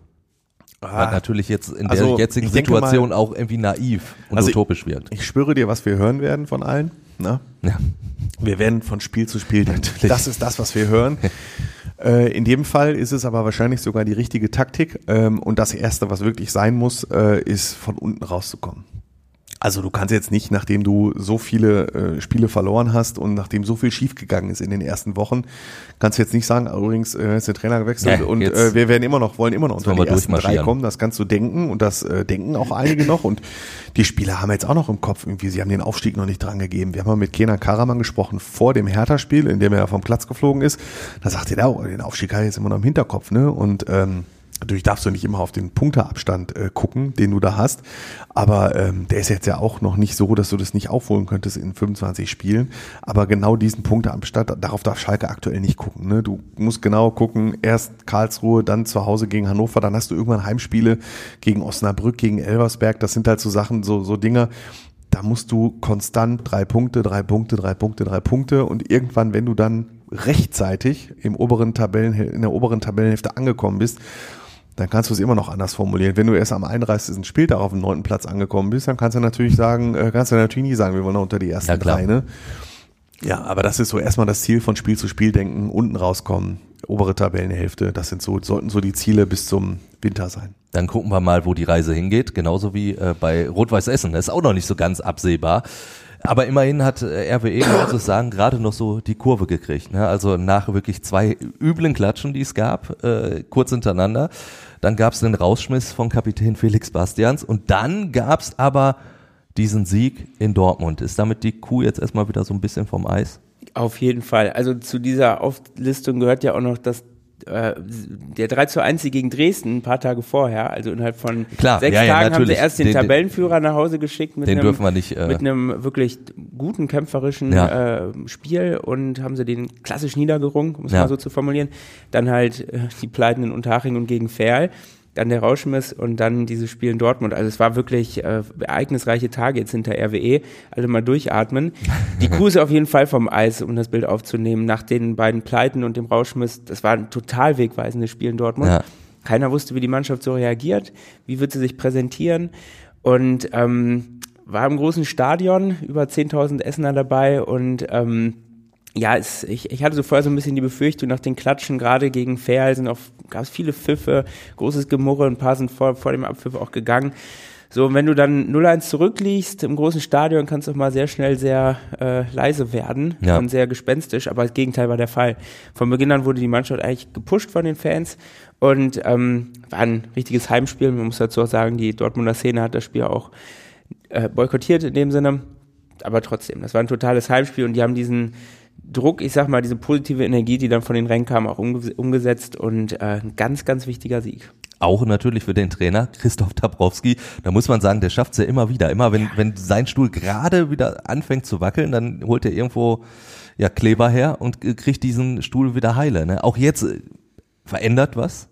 Ah, natürlich jetzt in also der jetzigen Situation mal, auch irgendwie naiv und also utopisch wirkt. Ich, ich spüre dir, was wir hören werden von allen. Ne? Ja. Wir werden von Spiel zu Spiel denken. Das ist das, was wir hören. Äh, in dem Fall ist es aber wahrscheinlich sogar die richtige Taktik. Ähm, und das Erste, was wirklich sein muss, äh, ist von unten rauszukommen. Also du kannst jetzt nicht, nachdem du so viele äh, Spiele verloren hast und nachdem so viel schiefgegangen ist in den ersten Wochen, kannst du jetzt nicht sagen, übrigens äh, ist der Trainer gewechselt ja, und äh, wir werden immer noch, wollen immer noch unter die ersten drei kommen. Das kannst du denken und das äh, denken auch einige noch. Und die Spieler haben jetzt auch noch im Kopf irgendwie, sie haben den Aufstieg noch nicht dran gegeben. Wir haben mal mit Kenan Karaman gesprochen vor dem Hertha-Spiel, in dem er vom Platz geflogen ist. Da sagte er, oh, den Aufstieg hat er jetzt immer noch im Hinterkopf, ne? Und ähm, Natürlich darfst du nicht immer auf den Punkteabstand äh, gucken, den du da hast, aber ähm, der ist jetzt ja auch noch nicht so, dass du das nicht aufholen könntest in 25 Spielen. Aber genau diesen Punkteabstand, darauf darf Schalke aktuell nicht gucken. Ne? Du musst genau gucken, erst Karlsruhe, dann zu Hause gegen Hannover, dann hast du irgendwann Heimspiele gegen Osnabrück, gegen Elversberg. Das sind halt so Sachen, so, so Dinge, da musst du konstant drei Punkte, drei Punkte, drei Punkte, drei Punkte und irgendwann, wenn du dann rechtzeitig im oberen Tabellen, in der oberen Tabellenhälfte angekommen bist, dann kannst du es immer noch anders formulieren. Wenn du erst am 31. Spieltag auf dem neunten Platz angekommen bist, dann kannst du natürlich sagen, äh, kannst du natürlich nie sagen, wir wollen noch unter die ersten ja, drei. Ne? Ja, aber das ist so erstmal das Ziel von Spiel zu Spiel denken, unten rauskommen, obere Tabellenhälfte, das sind so, sollten so die Ziele bis zum Winter sein. Dann gucken wir mal, wo die Reise hingeht, genauso wie äh, bei Rot-Weiß Essen. Das ist auch noch nicht so ganz absehbar. Aber immerhin hat äh, RWE, muss ich sagen, gerade noch so die Kurve gekriegt. Ne? Also nach wirklich zwei üblen Klatschen, die es gab, äh, kurz hintereinander. Dann gab es den Rausschmiss von Kapitän Felix Bastians und dann gab es aber diesen Sieg in Dortmund. Ist damit die Kuh jetzt erstmal wieder so ein bisschen vom Eis? Auf jeden Fall. Also zu dieser Auflistung gehört ja auch noch das äh, der 3 zu 1 gegen Dresden ein paar Tage vorher, also innerhalb von Klar, sechs ja, ja, Tagen haben sie erst den, den, Tabellenführer nach Hause geschickt mit, einem, nicht, äh, mit einem wirklich guten kämpferischen ja. äh, Spiel und haben sie den klassisch niedergerungen, um es mal so zu formulieren. Dann halt äh, die Pleiten in Unterhaching und gegen Ferl dann der Rauschmiss und dann dieses Spiel in Dortmund. Also es war wirklich äh, ereignisreiche Tage jetzt hinter RWE. Also mal durchatmen. Die Kuh ist auf jeden Fall vom Eis, um das Bild aufzunehmen. Nach den beiden Pleiten und dem Rauschmiss, das war ein total wegweisendes Spiel in Dortmund. Ja. Keiner wusste, wie die Mannschaft so reagiert, wie wird sie sich präsentieren. Und ähm, war im großen Stadion, über 10.000 Essener dabei und ähm, ja, es, ich, ich hatte so vorher so ein bisschen die Befürchtung, nach den Klatschen gerade gegen Fair sind auch, gab es viele Pfiffe, großes Gemurre, ein paar sind vor, vor dem Abpfiff auch gegangen. So, und wenn du dann 0-1 zurückliegst im großen Stadion, kannst du auch mal sehr schnell sehr äh, leise werden ja. und sehr gespenstisch, aber das Gegenteil war der Fall. Von Beginn an wurde die Mannschaft eigentlich gepusht von den Fans und ähm, war ein richtiges Heimspiel. Man muss dazu auch sagen, die Dortmunder Szene hat das Spiel auch äh, boykottiert in dem Sinne, aber trotzdem, das war ein totales Heimspiel und die haben diesen Druck, ich sag mal, diese positive Energie, die dann von den Rennen kam, auch umgesetzt und äh, ein ganz, ganz wichtiger Sieg. Auch natürlich für den Trainer Christoph Dabrowski. Da muss man sagen, der schafft es ja immer wieder. Immer wenn, wenn sein Stuhl gerade wieder anfängt zu wackeln, dann holt er irgendwo ja Kleber her und kriegt diesen Stuhl wieder heile. Ne? Auch jetzt äh, verändert was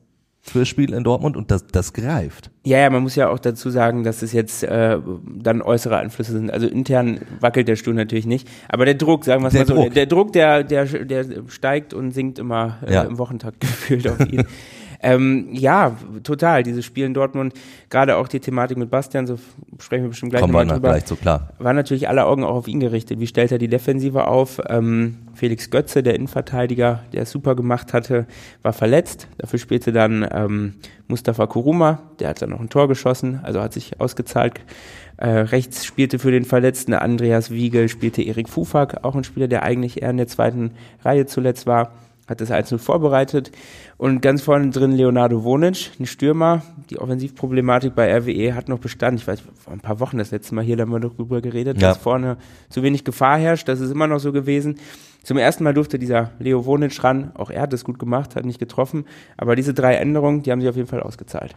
fürs Spiel in Dortmund und das, das greift. Ja, ja, man muss ja auch dazu sagen, dass es jetzt äh, dann äußere Einflüsse sind. Also intern wackelt der Stuhl natürlich nicht, aber der Druck, sagen wir es mal so, der Druck, der, der, der steigt und sinkt immer äh, ja. im Wochentakt gefühlt auf ihn. Ähm, ja, total. Dieses Spiel in Dortmund, gerade auch die Thematik mit Bastian, so sprechen wir bestimmt gleich nochmal drüber. Gleich so klar. Waren natürlich alle Augen auch auf ihn gerichtet. Wie stellt er die Defensive auf? Ähm, Felix Götze, der Innenverteidiger, der es super gemacht hatte, war verletzt. Dafür spielte dann ähm, Mustafa Kuruma, der hat dann noch ein Tor geschossen, also hat sich ausgezahlt. Äh, rechts spielte für den Verletzten Andreas Wiegel, spielte Erik Fufak, auch ein Spieler, der eigentlich eher in der zweiten Reihe zuletzt war hat das 1 vorbereitet. Und ganz vorne drin Leonardo Vonic, ein Stürmer. Die Offensivproblematik bei RWE hat noch bestanden. Ich weiß, vor ein paar Wochen das letzte Mal hier, da haben wir darüber geredet, ja. dass vorne zu wenig Gefahr herrscht. Das ist immer noch so gewesen. Zum ersten Mal durfte dieser Leo Vonic ran. Auch er hat es gut gemacht, hat nicht getroffen. Aber diese drei Änderungen, die haben sich auf jeden Fall ausgezahlt.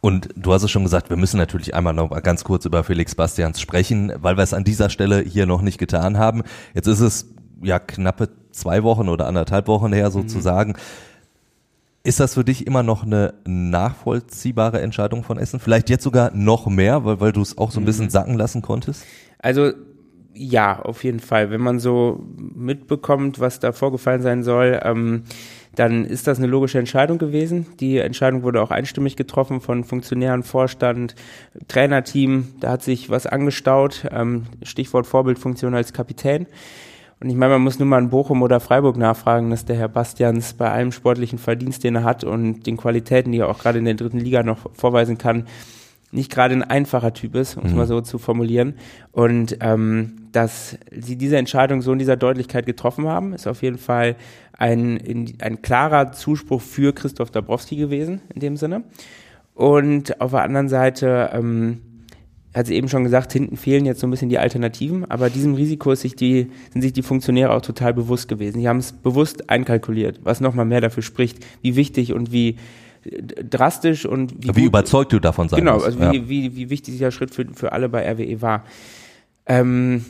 Und du hast es schon gesagt, wir müssen natürlich einmal noch mal ganz kurz über Felix Bastians sprechen, weil wir es an dieser Stelle hier noch nicht getan haben. Jetzt ist es ja knappe zwei Wochen oder anderthalb Wochen her sozusagen. Mhm. Ist das für dich immer noch eine nachvollziehbare Entscheidung von Essen? Vielleicht jetzt sogar noch mehr, weil, weil du es auch so ein bisschen mhm. sacken lassen konntest? Also ja, auf jeden Fall. Wenn man so mitbekommt, was da vorgefallen sein soll, ähm, dann ist das eine logische Entscheidung gewesen. Die Entscheidung wurde auch einstimmig getroffen von Funktionären, Vorstand, Trainerteam. Da hat sich was angestaut. Ähm, Stichwort Vorbildfunktion als Kapitän. Und ich meine, man muss nur mal in Bochum oder Freiburg nachfragen, dass der Herr Bastians bei allem sportlichen Verdienst, den er hat und den Qualitäten, die er auch gerade in der dritten Liga noch vorweisen kann, nicht gerade ein einfacher Typ ist, um es mhm. mal so zu formulieren. Und ähm, dass sie diese Entscheidung so in dieser Deutlichkeit getroffen haben, ist auf jeden Fall ein, in, ein klarer Zuspruch für Christoph Dabrowski gewesen, in dem Sinne. Und auf der anderen Seite ähm, hat sie eben schon gesagt, hinten fehlen jetzt so ein bisschen die Alternativen, aber diesem Risiko sich die, sind sich die Funktionäre auch total bewusst gewesen. Die haben es bewusst einkalkuliert, was nochmal mehr dafür spricht, wie wichtig und wie drastisch und wie, wie überzeugt du davon sein Genau, also ja. wie, wie, wie wichtig dieser Schritt für, für alle bei RWE war. Ähm,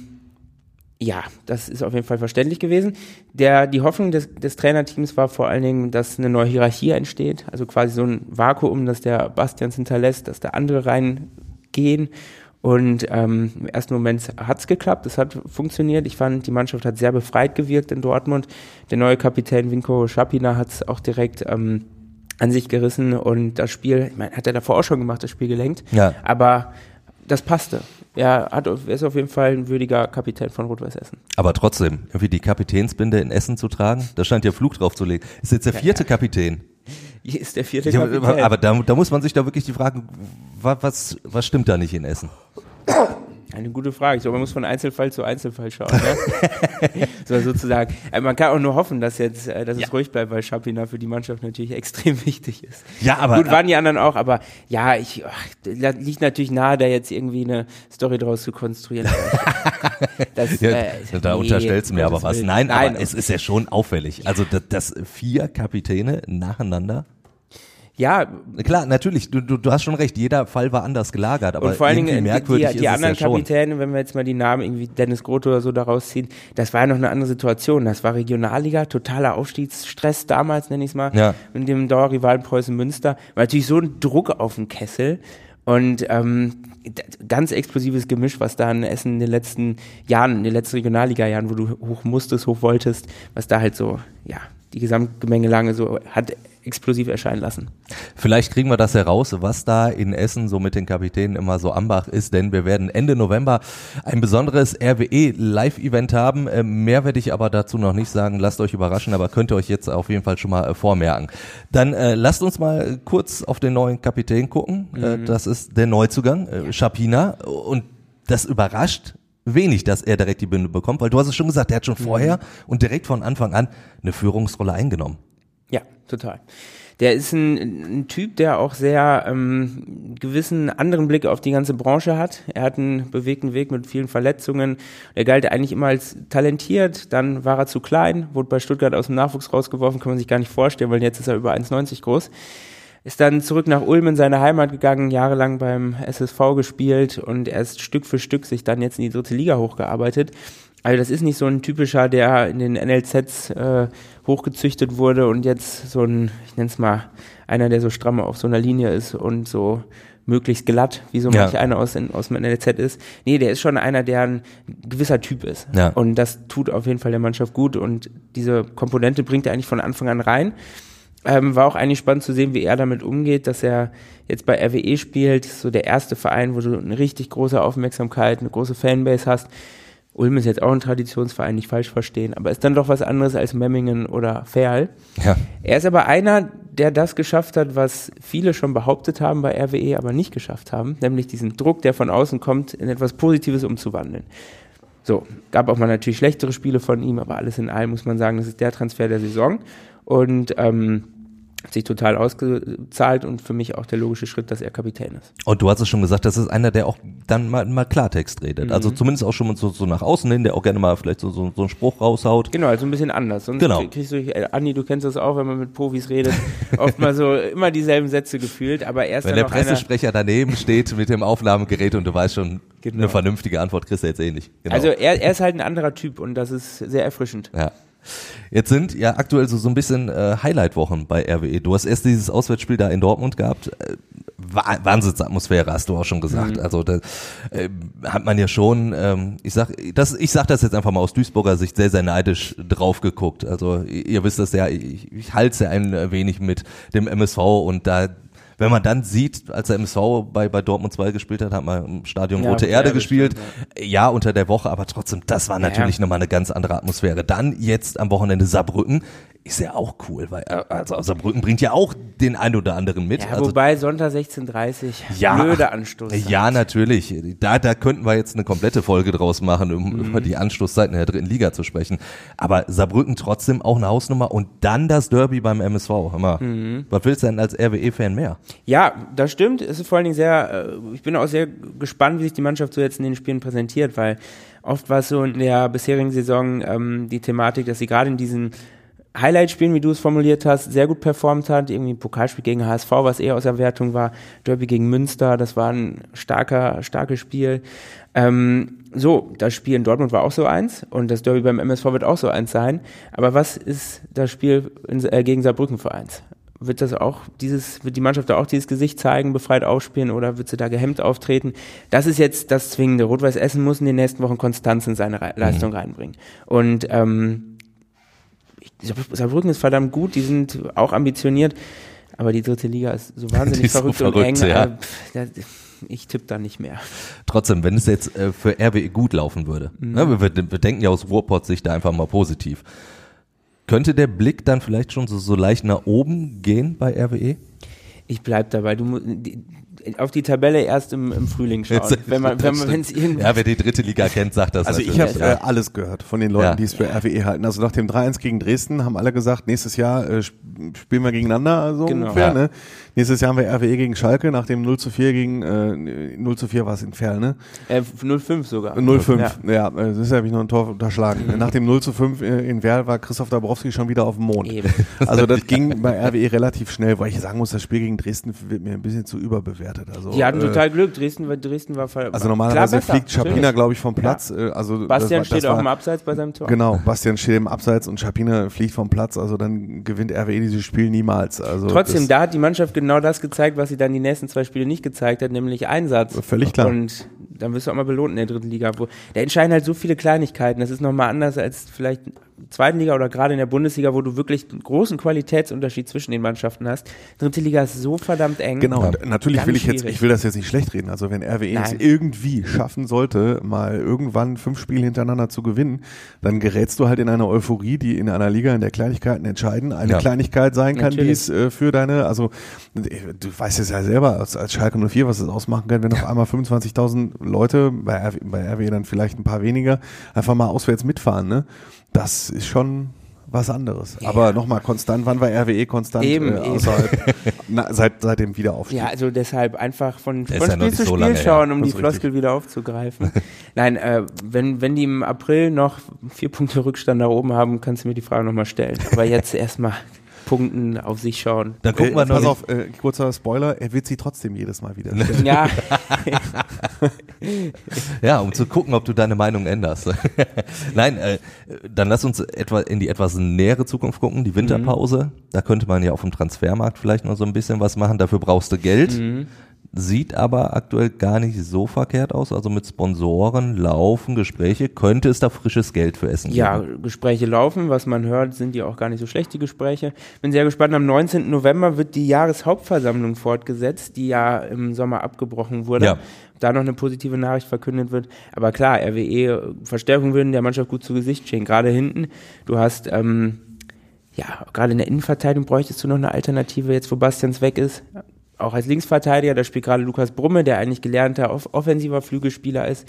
ja, das ist auf jeden Fall verständlich gewesen. Der, die Hoffnung des, des Trainerteams war vor allen Dingen, dass eine neue Hierarchie entsteht, also quasi so ein Vakuum, das der Bastians hinterlässt, dass da andere rein gehen. Und ähm, im ersten Moment hat's geklappt, es hat funktioniert. Ich fand, die Mannschaft hat sehr befreit gewirkt in Dortmund. Der neue Kapitän Vinko Schapina hat's auch direkt ähm, an sich gerissen und das Spiel, ich meine, hat er davor auch schon gemacht, das Spiel gelenkt. Ja. Aber das passte. Er, hat, er ist auf jeden Fall ein würdiger Kapitän von Rot-Weiß Essen. Aber trotzdem, irgendwie die Kapitänsbinde in Essen zu tragen, da scheint ja Flug drauf zu legen. Ist jetzt der vierte Kapitän. Ist der vierte ja, Kapitän. Aber da, da muss man sich da wirklich die Frage, was, was stimmt da nicht in Essen? Eine gute Frage. Ich glaube, man muss von Einzelfall zu Einzelfall schauen. Ne? so sozusagen. Äh, man kann auch nur hoffen, dass jetzt, äh, dass ja. es ruhig bleibt, weil Schapina für die Mannschaft natürlich extrem wichtig ist. Ja, aber gut waren die anderen auch, aber ja, ich ach, liegt natürlich nahe, da jetzt irgendwie eine Story draus zu konstruieren. das, ja, äh, da nee, unterstellst du mir aber was. Nein, Nein, aber es ist ja schon auffällig. Also dass, dass vier Kapitäne nacheinander ja. Klar, natürlich, du, du, du hast schon recht, jeder Fall war anders gelagert, aber und vor allen Dingen merkwürdig die, die, die anderen ja Kapitäne, wenn wir jetzt mal die Namen irgendwie Dennis Groth oder so daraus ziehen, das war ja noch eine andere Situation. Das war Regionalliga, totaler Aufstiegsstress damals, nenne ich es mal, ja. in dem Dauerrivalen Preußen Münster. War natürlich so ein Druck auf den Kessel. Und ähm, ganz explosives Gemisch, was da in Essen in den letzten Jahren, in den letzten Regionalliga-Jahren, wo du hoch musstest, hoch wolltest, was da halt so, ja, die Gesamtgemengelange so hat explosiv erscheinen lassen. Vielleicht kriegen wir das heraus, was da in Essen so mit den Kapitänen immer so ambach ist, denn wir werden Ende November ein besonderes RWE Live-Event haben. Äh, mehr werde ich aber dazu noch nicht sagen. Lasst euch überraschen, aber könnt ihr euch jetzt auf jeden Fall schon mal äh, vormerken. Dann äh, lasst uns mal kurz auf den neuen Kapitän gucken. Äh, mhm. das ist der Neuzugang, äh, Schapina. Und das überrascht wenig, dass er direkt die Bünde bekommt, weil du hast es schon gesagt, er hat schon mhm. vorher mhm. und direkt von Anfang an eine Führungsrolle eingenommen. Ja, total. Der ist ein, ein Typ, der auch sehr ähm, gewissen anderen Blick auf die ganze Branche hat. Er hat einen bewegten Weg mit vielen Verletzungen. Er galt eigentlich immer als talentiert, dann war er zu klein, wurde bei Stuttgart aus dem Nachwuchs rausgeworfen, kann man sich gar nicht vorstellen, weil jetzt ist er über 1,90 groß. Ist dann zurück nach Ulm in seine Heimat gegangen, jahrelang beim SSV gespielt und erst Stück für Stück sich dann jetzt in die dritte Liga hochgearbeitet. Also das ist nicht so ein typischer, der in den NLZs äh, hochgezüchtet wurde und jetzt so ein, ich nenne es mal, einer, der so stramm auf so einer Linie ist und so möglichst glatt, wie so manch ja. einer aus, aus dem NLZ ist. Nee, der ist schon einer, der ein gewisser Typ ist. Ja. Und das tut auf jeden Fall der Mannschaft gut und diese Komponente bringt er eigentlich von Anfang an rein. Ähm, war auch eigentlich spannend zu sehen, wie er damit umgeht, dass er jetzt bei RWE spielt, so der erste Verein, wo du eine richtig große Aufmerksamkeit, eine große Fanbase hast Ulm ist jetzt auch ein Traditionsverein, nicht falsch verstehen, aber ist dann doch was anderes als Memmingen oder Ferl. Ja. Er ist aber einer, der das geschafft hat, was viele schon behauptet haben bei RWE, aber nicht geschafft haben, nämlich diesen Druck, der von außen kommt, in etwas Positives umzuwandeln. So, gab auch mal natürlich schlechtere Spiele von ihm, aber alles in allem muss man sagen, das ist der Transfer der Saison. Und ähm, hat sich total ausgezahlt und für mich auch der logische Schritt, dass er Kapitän ist. Und du hast es schon gesagt, das ist einer, der auch dann mal, mal Klartext redet. Mhm. Also zumindest auch schon so, so nach außen hin, der auch gerne mal vielleicht so, so, so einen Spruch raushaut. Genau, also ein bisschen anders. Sonst genau. kriegst du, äh, Andi, du kennst das auch, wenn man mit Profis redet, oft mal so immer dieselben Sätze gefühlt, aber erst Wenn der Pressesprecher daneben steht mit dem Aufnahmegerät und du weißt schon, genau. eine vernünftige Antwort kriegst du jetzt eh nicht. Genau. Also er, er ist halt ein anderer Typ und das ist sehr erfrischend. Ja. Jetzt sind ja aktuell so, so ein bisschen äh, Highlight-Wochen bei RWE. Du hast erst dieses Auswärtsspiel da in Dortmund gehabt. Äh, Wahnsinnsatmosphäre, hast du auch schon gesagt. Mhm. Also da äh, hat man ja schon, ähm, ich sag, das, ich sag das jetzt einfach mal aus Duisburger Sicht sehr, sehr neidisch drauf geguckt. Also ihr wisst das ja, ich, ich halte ja ein wenig mit dem MSV und da wenn man dann sieht, als der MSV bei, bei Dortmund 2 gespielt hat, hat man im Stadion ja, Rote Erde gespielt. ja. ja. unter der Woche, aber trotzdem, das war natürlich ja. nochmal eine ganz andere Atmosphäre. Dann jetzt am Wochenende Saarbrücken ist ja auch cool, weil äh, also Saarbrücken bringt ja auch den ein oder anderen mit. Ja, also, wobei Sonntag 16.30 ja, blöde Anstoß. Ja, natürlich. Da, da könnten wir jetzt eine komplette Folge draus machen, um mhm. über die Anstoßzeiten der dritten Liga zu sprechen. Aber Saarbrücken trotzdem auch eine Hausnummer und dann das Derby beim MSV. Hör mal, mhm. Was willst du denn als RWE-Fan mehr? Ja, das stimmt. Es ist vor allen Dingen sehr, äh, ich bin auch sehr gespannt, wie sich die Mannschaft so jetzt in den Spielen präsentiert, weil oft war es so in der bisherigen Saison ähm, die Thematik, dass sie gerade in diesen Highlight-Spielen, wie du es formuliert hast, sehr gut performt hat. Irgendwie ein Pokalspiel gegen HSV, was eher aus der Wertung war. Derby gegen Münster, das war ein starker, starkes Spiel. Ähm, so, das Spiel in Dortmund war auch so eins und das Derby beim MSV wird auch so eins sein. Aber was ist das Spiel in, äh, gegen Saarbrücken für eins? Wird das auch dieses, wird die Mannschaft da auch dieses Gesicht zeigen, befreit aufspielen oder wird sie da gehemmt auftreten? Das ist jetzt das Zwingende. Rot-Weiß Essen muss in den nächsten Wochen Konstanz in seine Re Leistung mhm. reinbringen. Und ähm, Saarbrücken ist verdammt gut, die sind auch ambitioniert, aber die dritte Liga ist so wahnsinnig verrückt, so verrückt, und eng. Ja. Äh, ich tippe da nicht mehr. Trotzdem, wenn es jetzt äh, für RWE gut laufen würde, mhm. ne, wir, wir, denken ja aus Ruhrpott-Sicht da einfach mal positiv, könnte der Blick dann vielleicht schon so, so leicht nach oben gehen bei RWE? Ich bleib dabei. Du, die, auf die Tabelle erst im, im Frühling schauen. wenn man, wenn man, wenn's ja, wer die dritte Liga kennt, sagt das. Also ich habe äh, alles gehört von den Leuten, ja. die es für RWE halten. Also nach dem 3-1 gegen Dresden haben alle gesagt, nächstes Jahr äh, spielen wir gegeneinander, so genau. ungefähr. Ja. Ne? Nächstes Jahr haben wir RWE gegen Schalke, nach dem 0 zu 4 gegen, äh, 0 zu 4 war es in Ferl, ne? Äh, 0-5 sogar. 0-5, ja. ja, äh, das habe ich noch ein Tor unterschlagen. nach dem 0 zu 5 äh, in Werl war Christoph Dabrowski schon wieder auf dem Mond. Eben. Also das ging bei RWE relativ schnell, weil ich sagen muss, das Spiel gegen Dresden wird mir ein bisschen zu überbewertet. Also, die hatten äh, total Glück, Dresden, Dresden war voll, Also normalerweise fliegt Schapina, glaube ich, vom Platz. Ja. Äh, also Bastian war, steht auch im Abseits bei seinem Tor. Genau, Bastian steht im Abseits und Schapina fliegt vom Platz, also dann gewinnt RWE dieses Spiel niemals. Also Trotzdem, da hat die Mannschaft genau das gezeigt, was sie dann die nächsten zwei Spiele nicht gezeigt hat, nämlich Einsatz. Völlig klar. Und dann wirst du auch mal belohnt in der dritten Liga. Wo, da entscheiden halt so viele Kleinigkeiten. Das ist nochmal anders als vielleicht zweiten Liga oder gerade in der Bundesliga, wo du wirklich einen großen Qualitätsunterschied zwischen den Mannschaften hast. Dritte Liga ist so verdammt eng. Genau, ja. natürlich will ich schwierig. jetzt, ich will das jetzt nicht schlecht reden. Also wenn RWE es irgendwie schaffen sollte, mal irgendwann fünf Spiele hintereinander zu gewinnen, dann gerätst du halt in eine Euphorie, die in einer Liga, in der Kleinigkeiten entscheiden, eine ja. Kleinigkeit sein kann, die es äh, für deine, also du weißt es ja selber als, als Schalke 04, was es ausmachen kann, wenn auf einmal 25.000 Leute, bei RWE, bei RWE dann vielleicht ein paar weniger, einfach mal auswärts mitfahren, ne? Das ist schon was anderes. Ja. Aber nochmal konstant, wann war RWE konstant eben, äh, außerhalb, na, seit, seit dem Wiederaufstieg? Ja, also deshalb einfach von, von Spiel ja zu Spiel so schauen, um die Floskel richtig. wieder aufzugreifen. Nein, äh, wenn, wenn die im April noch vier Punkte Rückstand nach oben haben, kannst du mir die Frage nochmal stellen. Aber jetzt erstmal Punkten auf sich schauen. Dann gucken wir äh, Pass auf, äh, kurzer Spoiler, er wird sie trotzdem jedes Mal wieder. ja. ja, um zu gucken, ob du deine Meinung änderst. Nein, äh, dann lass uns etwa in die etwas nähere Zukunft gucken, die Winterpause. Mhm. Da könnte man ja auf dem Transfermarkt vielleicht noch so ein bisschen was machen. Dafür brauchst du Geld. Mhm. Sieht aber aktuell gar nicht so verkehrt aus. Also mit Sponsoren laufen Gespräche. Könnte es da frisches Geld für Essen geben? Ja, Gespräche laufen. Was man hört, sind die auch gar nicht so schlecht, die Gespräche. Bin sehr gespannt. Am 19. November wird die Jahreshauptversammlung fortgesetzt, die ja im Sommer abgebrochen wurde. Ja. Da noch eine positive Nachricht verkündet wird. Aber klar, RWE, Verstärkung würden der Mannschaft gut zu Gesicht stehen. Gerade hinten. Du hast, ähm, ja, gerade in der Innenverteidigung bräuchtest du noch eine Alternative, jetzt wo Bastians weg ist auch als Linksverteidiger, da spielt gerade Lukas Brumme, der eigentlich gelernter off offensiver Flügelspieler ist.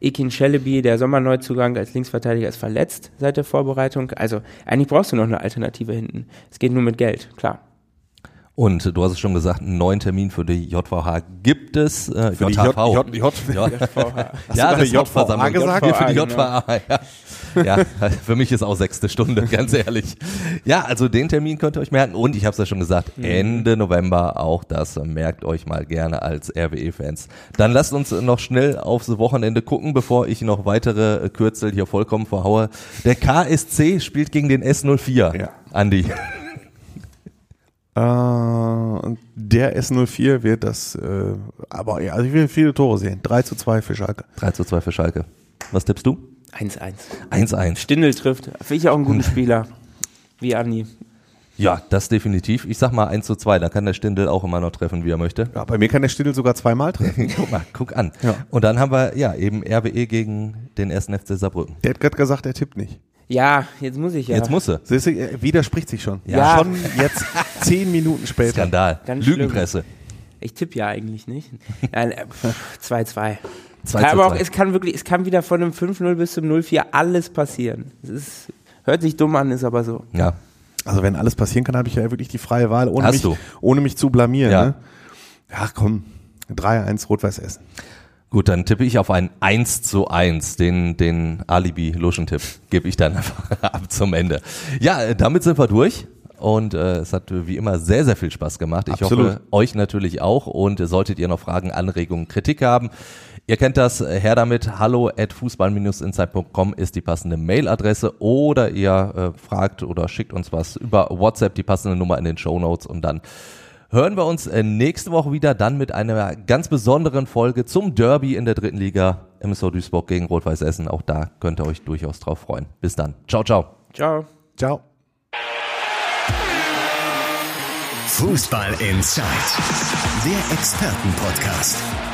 Ekin Shelleby, der Sommerneuzugang als Linksverteidiger, ist verletzt seit der Vorbereitung. Also eigentlich brauchst du noch eine Alternative hinten. Es geht nur mit Geld, klar. Und du hast es schon gesagt, einen neuen Termin für die JVH gibt es. Äh, für JHV. Die J, J, J, JVH. ja, das JVH gesagt? Für die JVH, ja. Ja, für mich ist auch sechste Stunde, ganz ehrlich. Ja, also den Termin könnt ihr euch merken. Und ich habe es ja schon gesagt, mhm. Ende November auch das. Merkt euch mal gerne als RWE-Fans. Dann lasst uns noch schnell aufs Wochenende gucken, bevor ich noch weitere Kürzel hier vollkommen verhaue. Der KSC spielt gegen den S04. Ja. Andi. Äh, der S04 wird das, äh, aber ja, also ich will viele Tore sehen. 3 zu 2 für Schalke. 3 zu 2 für Schalke. Was tippst du? 1-1. 1-1. Stindel trifft. Finde ich auch einen guten Spieler. Wie Andi. Ja, das definitiv. Ich sag mal 1 zu 2, da kann der Stindel auch immer noch treffen, wie er möchte. Ja, bei mir kann der Stindel sogar zweimal treffen. guck mal, guck an. Ja. Und dann haben wir ja eben RWE gegen den ersten FC Saarbrücken. Der hat gerade gesagt, er tippt nicht. Ja, jetzt muss ich ja. Jetzt muss er. Siehst du, widerspricht sich schon. Ja. ja. Schon jetzt zehn Minuten später. Skandal. Ganz Lügenpresse. Schlimm. Ich tippe ja eigentlich nicht. 2-2. Aber auch, es kann wirklich, es kann wieder von einem 5-0 bis zum 0-4 alles passieren. Es ist, hört sich dumm an, ist aber so. Ja. Also wenn alles passieren kann, habe ich ja wirklich die freie Wahl, ohne, mich, ohne mich zu blamieren. Ja, ne? ja komm, 3-1 Rot-Weiß Essen. Gut, dann tippe ich auf ein 1 zu 1. Den, den Alibi-Luschen-Tipp gebe ich dann einfach ab zum Ende. Ja, damit sind wir durch. Und äh, es hat wie immer sehr, sehr viel Spaß gemacht. Ich Absolut. hoffe, euch natürlich auch. Und solltet ihr noch Fragen, Anregungen, Kritik haben, ihr kennt das, her damit. Hallo at fußball-insight.com ist die passende Mailadresse. Oder ihr äh, fragt oder schickt uns was über WhatsApp, die passende Nummer in den Show Notes und dann hören wir uns äh, nächste Woche wieder, dann mit einer ganz besonderen Folge zum Derby in der dritten Liga. MSV Duisburg gegen Rot-Weiß Essen. Auch da könnt ihr euch durchaus drauf freuen. Bis dann. Ciao, ciao. Ciao. Ciao. Fußball Inside. Der Expertenpodcast.